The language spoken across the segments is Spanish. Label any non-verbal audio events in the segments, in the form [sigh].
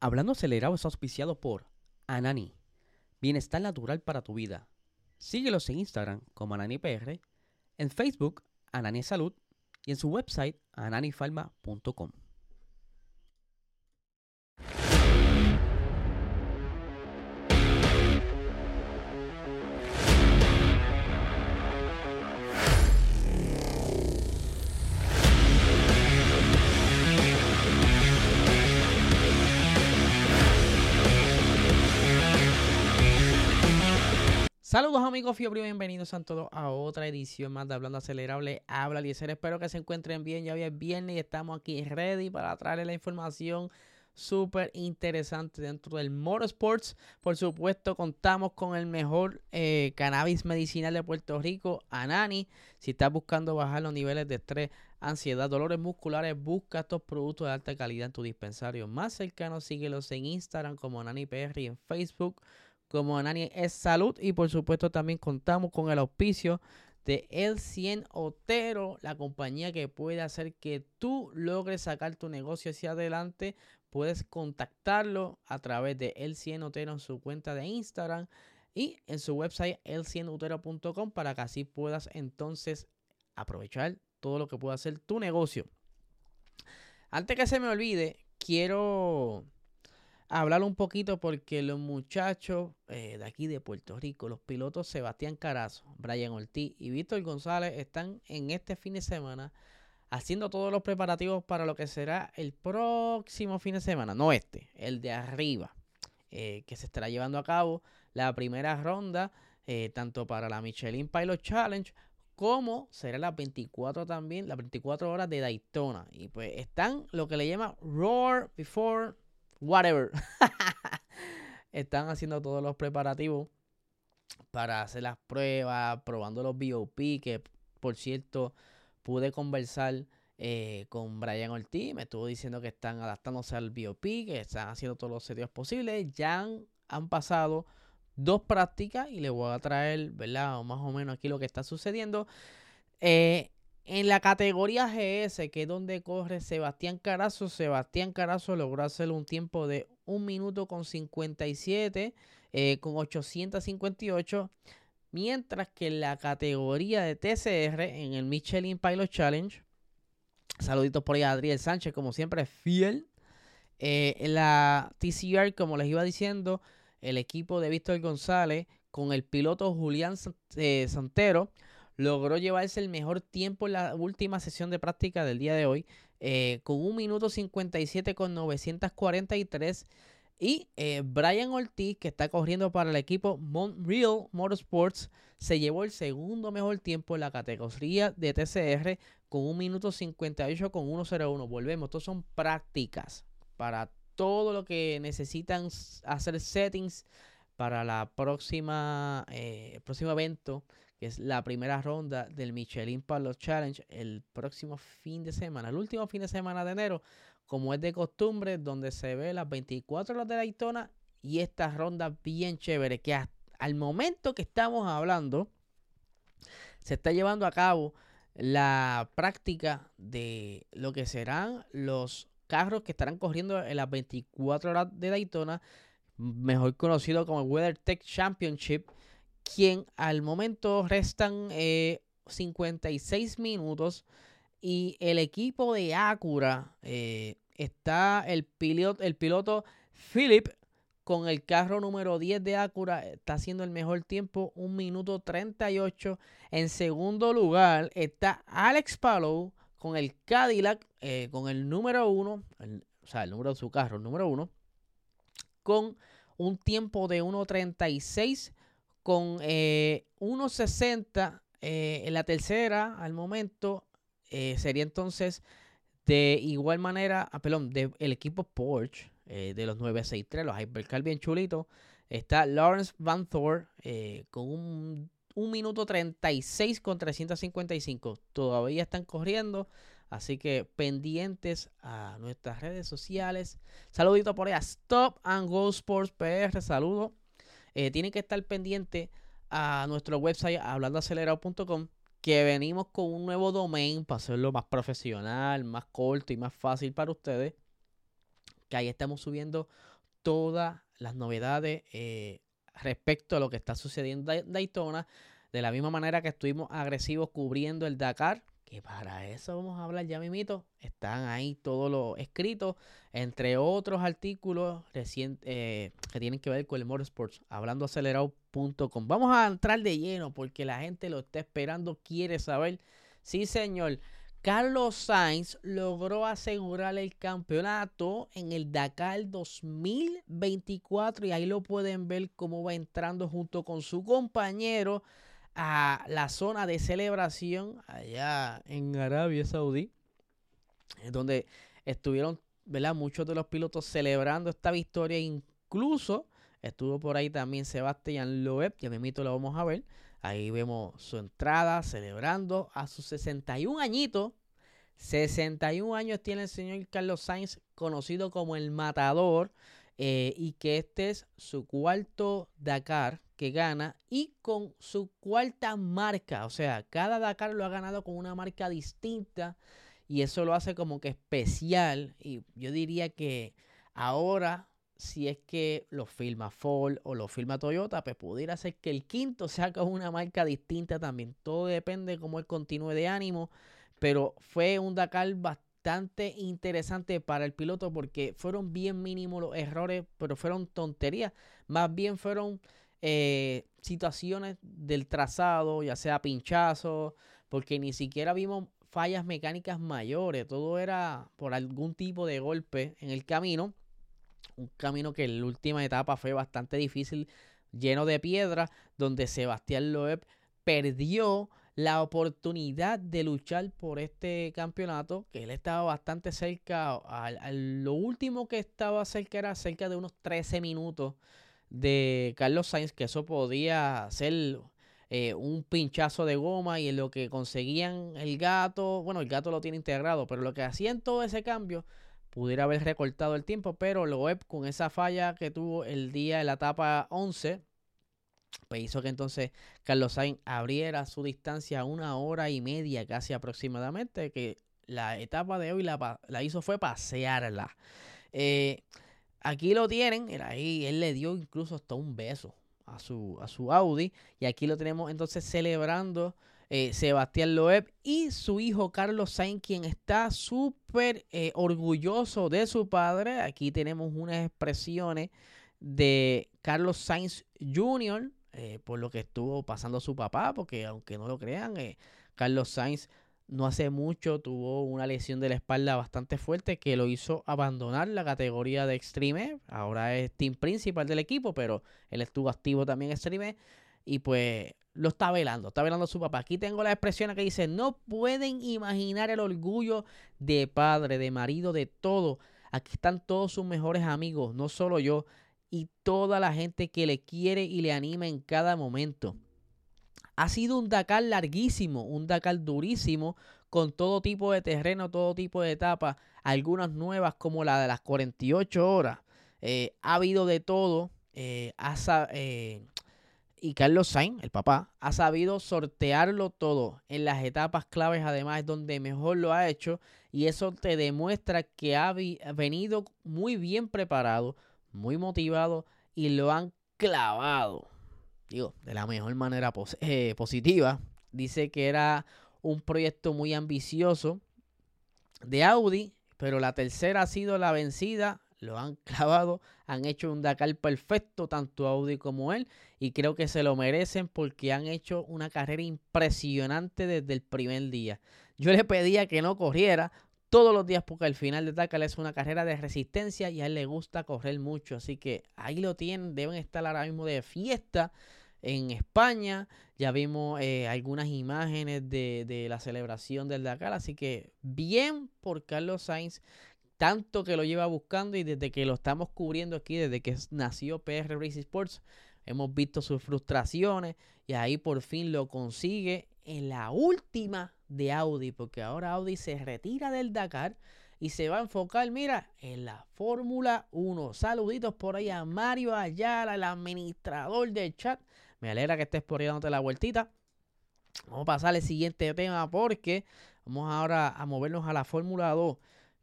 Hablando acelerado es auspiciado por Anani. Bienestar natural para tu vida. Síguelos en Instagram como AnaniPR, en Facebook Anani Salud y en su website ananifarma.com. Saludos amigos Fiebre, bienvenidos a todos a otra edición más de Hablando Acelerable. Habla Eliezer, espero que se encuentren bien. Ya hoy es viernes y estamos aquí ready para traerles la información súper interesante dentro del motorsports. Por supuesto, contamos con el mejor eh, cannabis medicinal de Puerto Rico, Anani. Si estás buscando bajar los niveles de estrés, ansiedad, dolores musculares, busca estos productos de alta calidad en tu dispensario más cercano. Síguelos en Instagram como PR y en Facebook como Nani es salud y por supuesto también contamos con el auspicio de El 100 Otero, la compañía que puede hacer que tú logres sacar tu negocio hacia adelante. Puedes contactarlo a través de El 100 Otero en su cuenta de Instagram y en su website el100utero.com para que así puedas entonces aprovechar todo lo que pueda hacer tu negocio. Antes que se me olvide, quiero hablar un poquito porque los muchachos eh, de aquí de Puerto Rico, los pilotos Sebastián Carazo, Brian Ortiz y Víctor González están en este fin de semana haciendo todos los preparativos para lo que será el próximo fin de semana, no este, el de arriba, eh, que se estará llevando a cabo la primera ronda, eh, tanto para la Michelin Pilot Challenge como será las 24 también, las 24 horas de Daytona. Y pues están lo que le llama Roar Before whatever. [laughs] Están haciendo todos los preparativos para hacer las pruebas, probando los BOP, que por cierto pude conversar eh, con Brian Ortiz, me estuvo diciendo que están adaptándose al BOP, que están haciendo todos los series posibles, ya han, pasado dos prácticas y les voy a traer, ¿verdad? Más o menos aquí lo que está sucediendo. Eh, en la categoría GS, que es donde corre Sebastián Carazo, Sebastián Carazo logró hacer un tiempo de 1 minuto con 57, eh, con 858. Mientras que en la categoría de TCR, en el Michelin Pilot Challenge, saluditos por ahí a Adriel Sánchez, como siempre, fiel. Eh, en la TCR, como les iba diciendo, el equipo de Víctor González con el piloto Julián eh, Santero logró llevarse el mejor tiempo en la última sesión de práctica del día de hoy, eh, con un minuto 57 con 943. Y eh, Brian Ortiz, que está corriendo para el equipo Montreal Motorsports, se llevó el segundo mejor tiempo en la categoría de TCR con un minuto 58 con 101. Volvemos, estos son prácticas para todo lo que necesitan hacer settings para la próxima, eh, próximo evento que es la primera ronda del Michelin Pilot Challenge el próximo fin de semana, el último fin de semana de enero, como es de costumbre, donde se ve las 24 horas de Daytona y esta ronda bien chévere que al momento que estamos hablando se está llevando a cabo la práctica de lo que serán los carros que estarán corriendo en las 24 horas de Daytona, mejor conocido como el WeatherTech Championship, quien al momento restan 56 eh, minutos y el equipo de Acura eh, está el piloto, el piloto Philip con el carro número 10 de Acura está haciendo el mejor tiempo, 1 minuto 38. En segundo lugar está Alex Palou con el Cadillac, eh, con el número 1, o sea, el número de su carro, el número 1, con un tiempo de 1.36 con 1.60 eh, eh, en la tercera al momento. Eh, sería entonces de igual manera, ah, perdón, del equipo Porsche de los 963, los Hypercar bien chulitos. Está Lawrence Van Thor con un, 1 minuto 36 con 355. Todavía están corriendo. Así que pendientes a nuestras redes sociales. Saludito por allá. Stop and Go Sports PR. Saludo. Eh, tienen que estar pendientes a nuestro website hablandoacelerado.com que venimos con un nuevo domain para hacerlo más profesional, más corto y más fácil para ustedes. que ahí estamos subiendo todas las novedades eh, respecto a lo que está sucediendo en Daytona. De la misma manera que estuvimos agresivos cubriendo el Dakar, que para eso vamos a hablar ya mimito. Están ahí todos los escritos, entre otros artículos recientes eh, que tienen que ver con el motorsports, hablando acelerado.com. Vamos a entrar de lleno porque la gente lo está esperando, quiere saber. Sí, señor. Carlos Sainz logró asegurar el campeonato en el Dakar 2024 y ahí lo pueden ver cómo va entrando junto con su compañero a la zona de celebración allá en Arabia Saudí, donde estuvieron ¿verdad? muchos de los pilotos celebrando esta victoria, incluso estuvo por ahí también Sebastián Loeb, ya me lo vamos a ver. Ahí vemos su entrada celebrando a sus 61 añitos. 61 años tiene el señor Carlos Sainz, conocido como el Matador, eh, y que este es su cuarto Dakar que gana y con su cuarta marca. O sea, cada Dakar lo ha ganado con una marca distinta y eso lo hace como que especial. Y yo diría que ahora, si es que lo filma Ford o lo filma Toyota, pues pudiera ser que el quinto [laughs] sea con una marca distinta también. Todo depende de cómo él continúe de ánimo. Pero fue un Dakar bastante interesante para el piloto porque fueron bien mínimos los errores, pero fueron tonterías. Más bien fueron eh, situaciones del trazado, ya sea pinchazo, porque ni siquiera vimos fallas mecánicas mayores, todo era por algún tipo de golpe en el camino. Un camino que en la última etapa fue bastante difícil, lleno de piedra, donde Sebastián Loeb perdió la oportunidad de luchar por este campeonato, que él estaba bastante cerca, a, lo último que estaba cerca era cerca de unos 13 minutos de Carlos Sainz, que eso podía ser eh, un pinchazo de goma y en lo que conseguían el gato, bueno, el gato lo tiene integrado, pero lo que hacían todo ese cambio pudiera haber recortado el tiempo, pero Loeb con esa falla que tuvo el día de la etapa 11, pues hizo que entonces Carlos Sainz abriera su distancia una hora y media casi aproximadamente, que la etapa de hoy la, la hizo fue pasearla. Eh, Aquí lo tienen, ahí él le dio incluso hasta un beso a su, a su Audi. Y aquí lo tenemos entonces celebrando eh, Sebastián Loeb y su hijo Carlos Sainz, quien está súper eh, orgulloso de su padre. Aquí tenemos unas expresiones de Carlos Sainz Jr. Eh, por lo que estuvo pasando su papá, porque aunque no lo crean, Carlos Sainz no hace mucho tuvo una lesión de la espalda bastante fuerte que lo hizo abandonar la categoría de Extreme. Ahora es team principal del equipo, pero él estuvo activo también en Extreme. Y pues lo está velando, está velando a su papá. Aquí tengo la expresión que dice, no pueden imaginar el orgullo de padre, de marido, de todo. Aquí están todos sus mejores amigos, no solo yo, y toda la gente que le quiere y le anima en cada momento. Ha sido un Dakar larguísimo, un Dakar durísimo, con todo tipo de terreno, todo tipo de etapas, algunas nuevas como la de las 48 horas. Eh, ha habido de todo. Eh, eh, y Carlos Sainz, el papá, ha sabido sortearlo todo en las etapas claves, además es donde mejor lo ha hecho. Y eso te demuestra que ha venido muy bien preparado, muy motivado y lo han clavado digo, de la mejor manera eh, positiva. Dice que era un proyecto muy ambicioso de Audi, pero la tercera ha sido la vencida. Lo han [laughs] clavado, han hecho un Dakar perfecto, tanto Audi como él, y creo que se lo merecen porque han hecho una carrera impresionante desde el primer día. Yo le pedía que no corriera todos los días porque al final de Dakar es una carrera de resistencia y a él le gusta correr mucho, así que ahí lo tienen, deben estar ahora mismo de fiesta en España. Ya vimos eh, algunas imágenes de, la celebración del Dakar. Así que bien por Carlos Sainz. Tanto que lo lleva buscando y desde que lo estamos cubriendo aquí, desde que nació PR Racing Sports, hemos visto sus frustraciones y ahí por fin lo consigue en la última de Audi, porque ahora Audi se retira del Dakar y se va a enfocar, mira, en la Fórmula 1. Saluditos por ahí a Mario Ayala, el administrador del chat. Me alegra que estés por ahí dándote la vueltita. Vamos a pasar al siguiente tema porque vamos ahora a movernos a la Fórmula 2.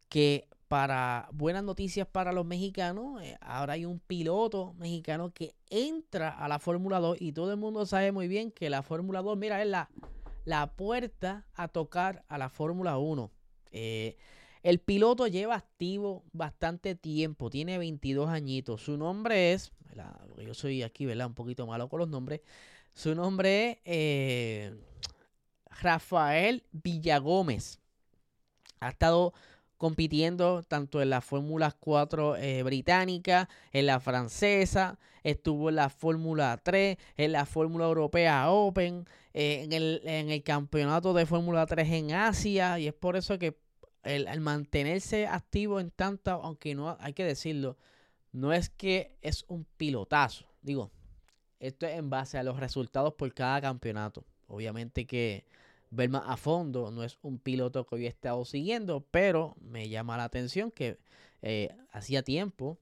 Que para buenas noticias para los mexicanos, eh, ahora hay un piloto mexicano que entra a la Fórmula 2 y todo el mundo sabe muy bien que la Fórmula 2, mira, es la, la puerta a tocar a la Fórmula 1. Eh, el piloto lleva activo bastante tiempo, tiene 22 añitos. Su nombre es, yo soy aquí, ¿verdad? Un poquito malo con los nombres. Su nombre es eh, Rafael Villagómez. Ha estado compitiendo tanto en la Fórmula 4 eh, británica, en la francesa, estuvo en la Fórmula 3, en la Fórmula Europea Open, eh, en, el, en, el, campeonato de Fórmula 3 en Asia, y es por eso que el, mantenerse activo en tanta, aunque no hay que decirlo, no es que es un pilotazo, digo, esto es en base a los resultados por cada campeonato. Obviamente que ver más a fondo. No es un piloto que hoy he estado siguiendo, pero me llama la atención que eh, hacía tiempo,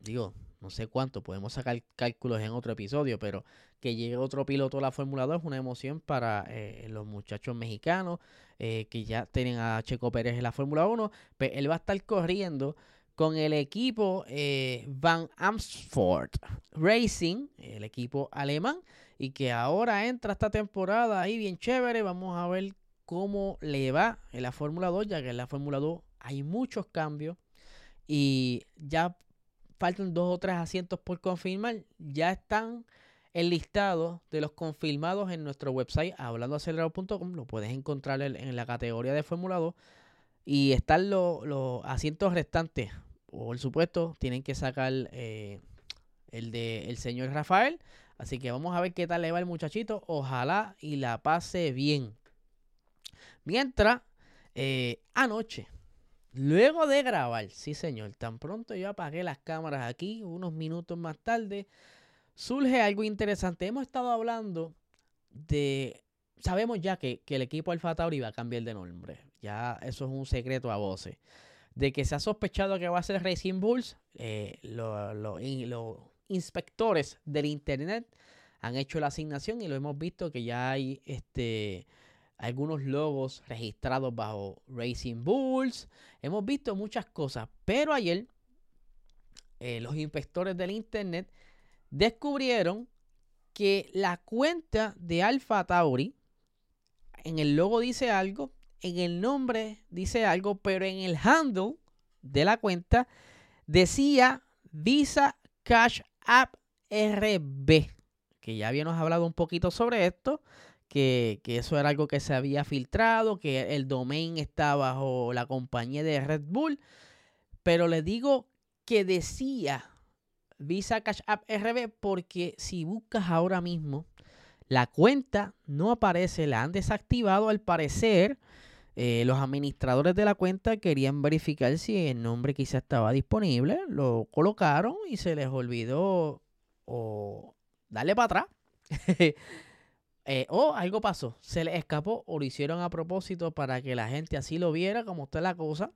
digo, no sé cuánto, podemos sacar cálculos en otro episodio, pero que llegue otro piloto a la Fórmula 2 es una emoción para eh, los muchachos mexicanos eh, que ya tienen a Checo Pérez en la Fórmula 1. Pero él va a estar corriendo con el equipo Van Amsford Racing, el equipo alemán y que ahora entra esta temporada ahí bien chévere. Vamos a ver cómo le va en la Fórmula 2, ya que en la Fórmula 2 hay muchos cambios y ya faltan dos o tres asientos por confirmar. Ya están enlistados de los confirmados en nuestro website hablandoacelerado.com. Lo puedes encontrar en la categoría de Fórmula 2 y están los, asientos restantes. Por supuesto, tienen que sacar eh, el de el señor Rafael Así que vamos a ver qué tal le va el muchachito. Ojalá y la pase bien. Mientras, eh, anoche, luego de grabar, sí señor, tan pronto yo apagué las cámaras aquí, unos minutos más tarde, surge algo interesante. Hemos estado hablando de... Sabemos ya que, el equipo Alfa Tauri va a cambiar de nombre. Ya eso es un secreto a voces. De que se ha sospechado que va a ser Racing Bulls, eh, lo, lo, lo inspectores del Internet han hecho la asignación y lo hemos visto que ya hay este, algunos logos registrados bajo Racing Bulls. Hemos visto muchas cosas, pero ayer eh, los inspectores del Internet descubrieron que la cuenta de Alpha Tauri en el logo dice algo, en el nombre dice algo, pero en el handle de la cuenta decía Visa Cash App RB, que ya habíamos hablado un poquito sobre esto, que, eso era algo que se había filtrado, que el domain está bajo la compañía de Red Bull, pero les digo que decía Visa Cash App RB porque si buscas ahora mismo, la cuenta no aparece, la han desactivado al parecer. Eh, los administradores de la cuenta querían verificar si el nombre quizá estaba disponible, lo colocaron y se les olvidó o darle para atrás. [laughs] Eh, o algo pasó, se les escapó o lo hicieron a propósito para que la gente así lo viera como está la cosa.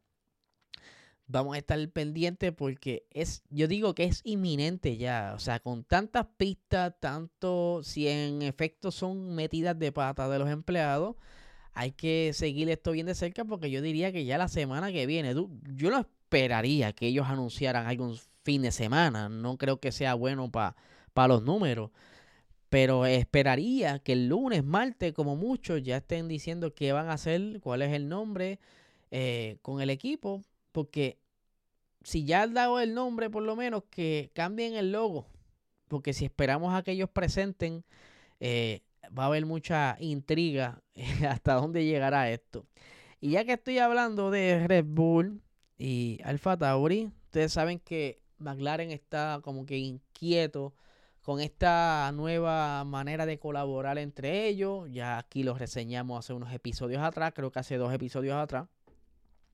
Vamos a estar pendientes porque es, yo digo que es inminente ya. O sea, con tantas pistas, tanto si en efecto son metidas de pata de los empleados, hay que seguir esto bien de cerca porque yo diría que ya la semana que viene, yo no esperaría que ellos anunciaran algún fin de semana, no creo que sea bueno para los números, pero esperaría que el lunes, martes, como muchos, ya estén diciendo qué van a hacer, cuál es el nombre eh, con el equipo, porque si ya han dado el nombre, por lo menos que cambien el logo, porque si esperamos a que ellos presenten, eh, va a haber mucha intriga [laughs] hasta dónde llegará esto. Y ya que estoy hablando de Red Bull y Alfa Tauri, ustedes saben que McLaren está como que inquieto con esta nueva manera de colaborar entre ellos. Ya aquí los reseñamos hace unos episodios atrás, creo que hace dos episodios atrás.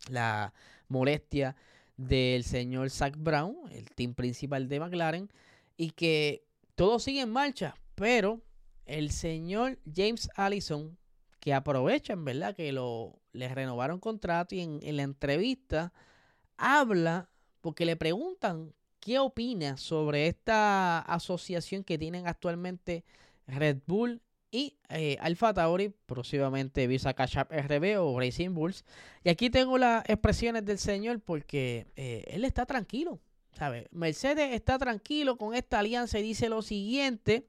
La molestia del señor Zach Brown, el team principal de McLaren, y que todo sigue en marcha, pero el señor James Allison, que aprovechan, ¿verdad? Que lo, le renovaron contrato y en, la entrevista habla, porque le preguntan qué opina sobre esta asociación que tienen actualmente Red Bull y eh, Alfa Tauri, próximamente Visa Cash App RB o Racing Bulls. Y aquí tengo las expresiones del señor porque eh, él está tranquilo. ¿sabe? Mercedes está tranquilo con esta alianza y dice lo siguiente.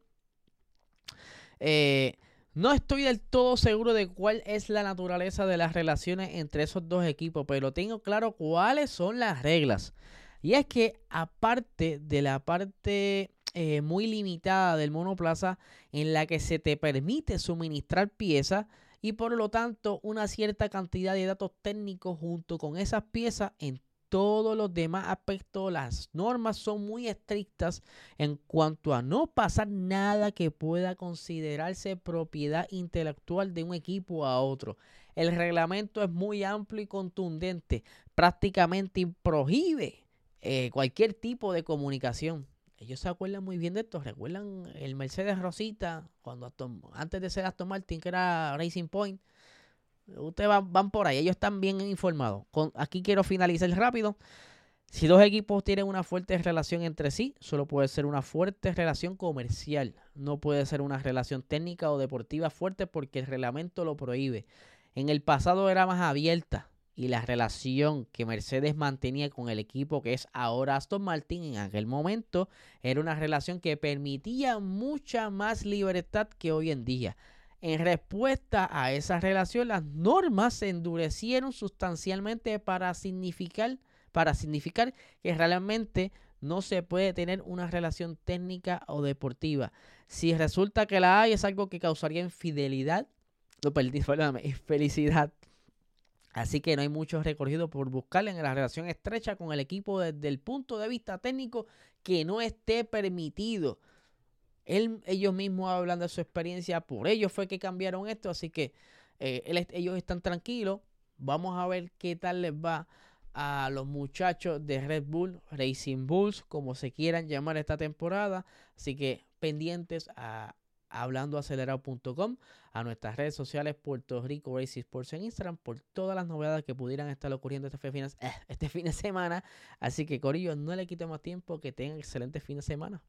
Eh, no estoy del todo seguro de cuál es la naturaleza de las relaciones entre esos dos equipos, pero tengo claro cuáles son las reglas. Y es que aparte de la parte eh, muy limitada del monoplaza en la que se te permite suministrar piezas y por lo tanto una cierta cantidad de datos técnicos junto con esas piezas en todos los demás aspectos, las normas son muy estrictas en cuanto a no pasar nada que pueda considerarse propiedad intelectual de un equipo a otro. El reglamento es muy amplio y contundente, prácticamente prohíbe eh, cualquier tipo de comunicación ellos se acuerdan muy bien de esto. ¿Recuerdan el Mercedes Rosita? Cuando antes de ser Aston Martin, que era Racing Point. Ustedes van, por ahí. Ellos están bien informados. aquí quiero finalizar rápido. Si dos equipos tienen una fuerte relación entre sí, solo puede ser una fuerte relación comercial. No puede ser una relación técnica o deportiva fuerte porque el reglamento lo prohíbe. En el pasado era más abierta y la relación que Mercedes mantenía con el equipo que es ahora Aston Martin en aquel momento era una relación que permitía mucha más libertad que hoy en día. En respuesta a esa relación, las normas se endurecieron sustancialmente para significar, para significar que realmente no se puede tener una relación técnica o deportiva. Si resulta que la hay, es algo que causaría infidelidad, no, [laughs] perdón, felicidad Así que no hay mucho recorrido por buscarle en la relación estrecha con el equipo desde el punto de vista técnico que no esté permitido. Ellos mismos hablan de su experiencia, por ellos fue que cambiaron esto, así que eh, ellos están tranquilos. Vamos a ver qué tal les va a los muchachos de Red Bull, Racing Bulls, como se quieran llamar esta temporada. Así que pendientes a hablandoacelerado.com, a nuestras redes sociales Puerto Rico Racing Sports en Instagram por todas las novedades que pudieran estar ocurriendo este fin, de, eh, este fin de semana. Así que Corillo, no le quite más tiempo, que tengan excelente fin de semana.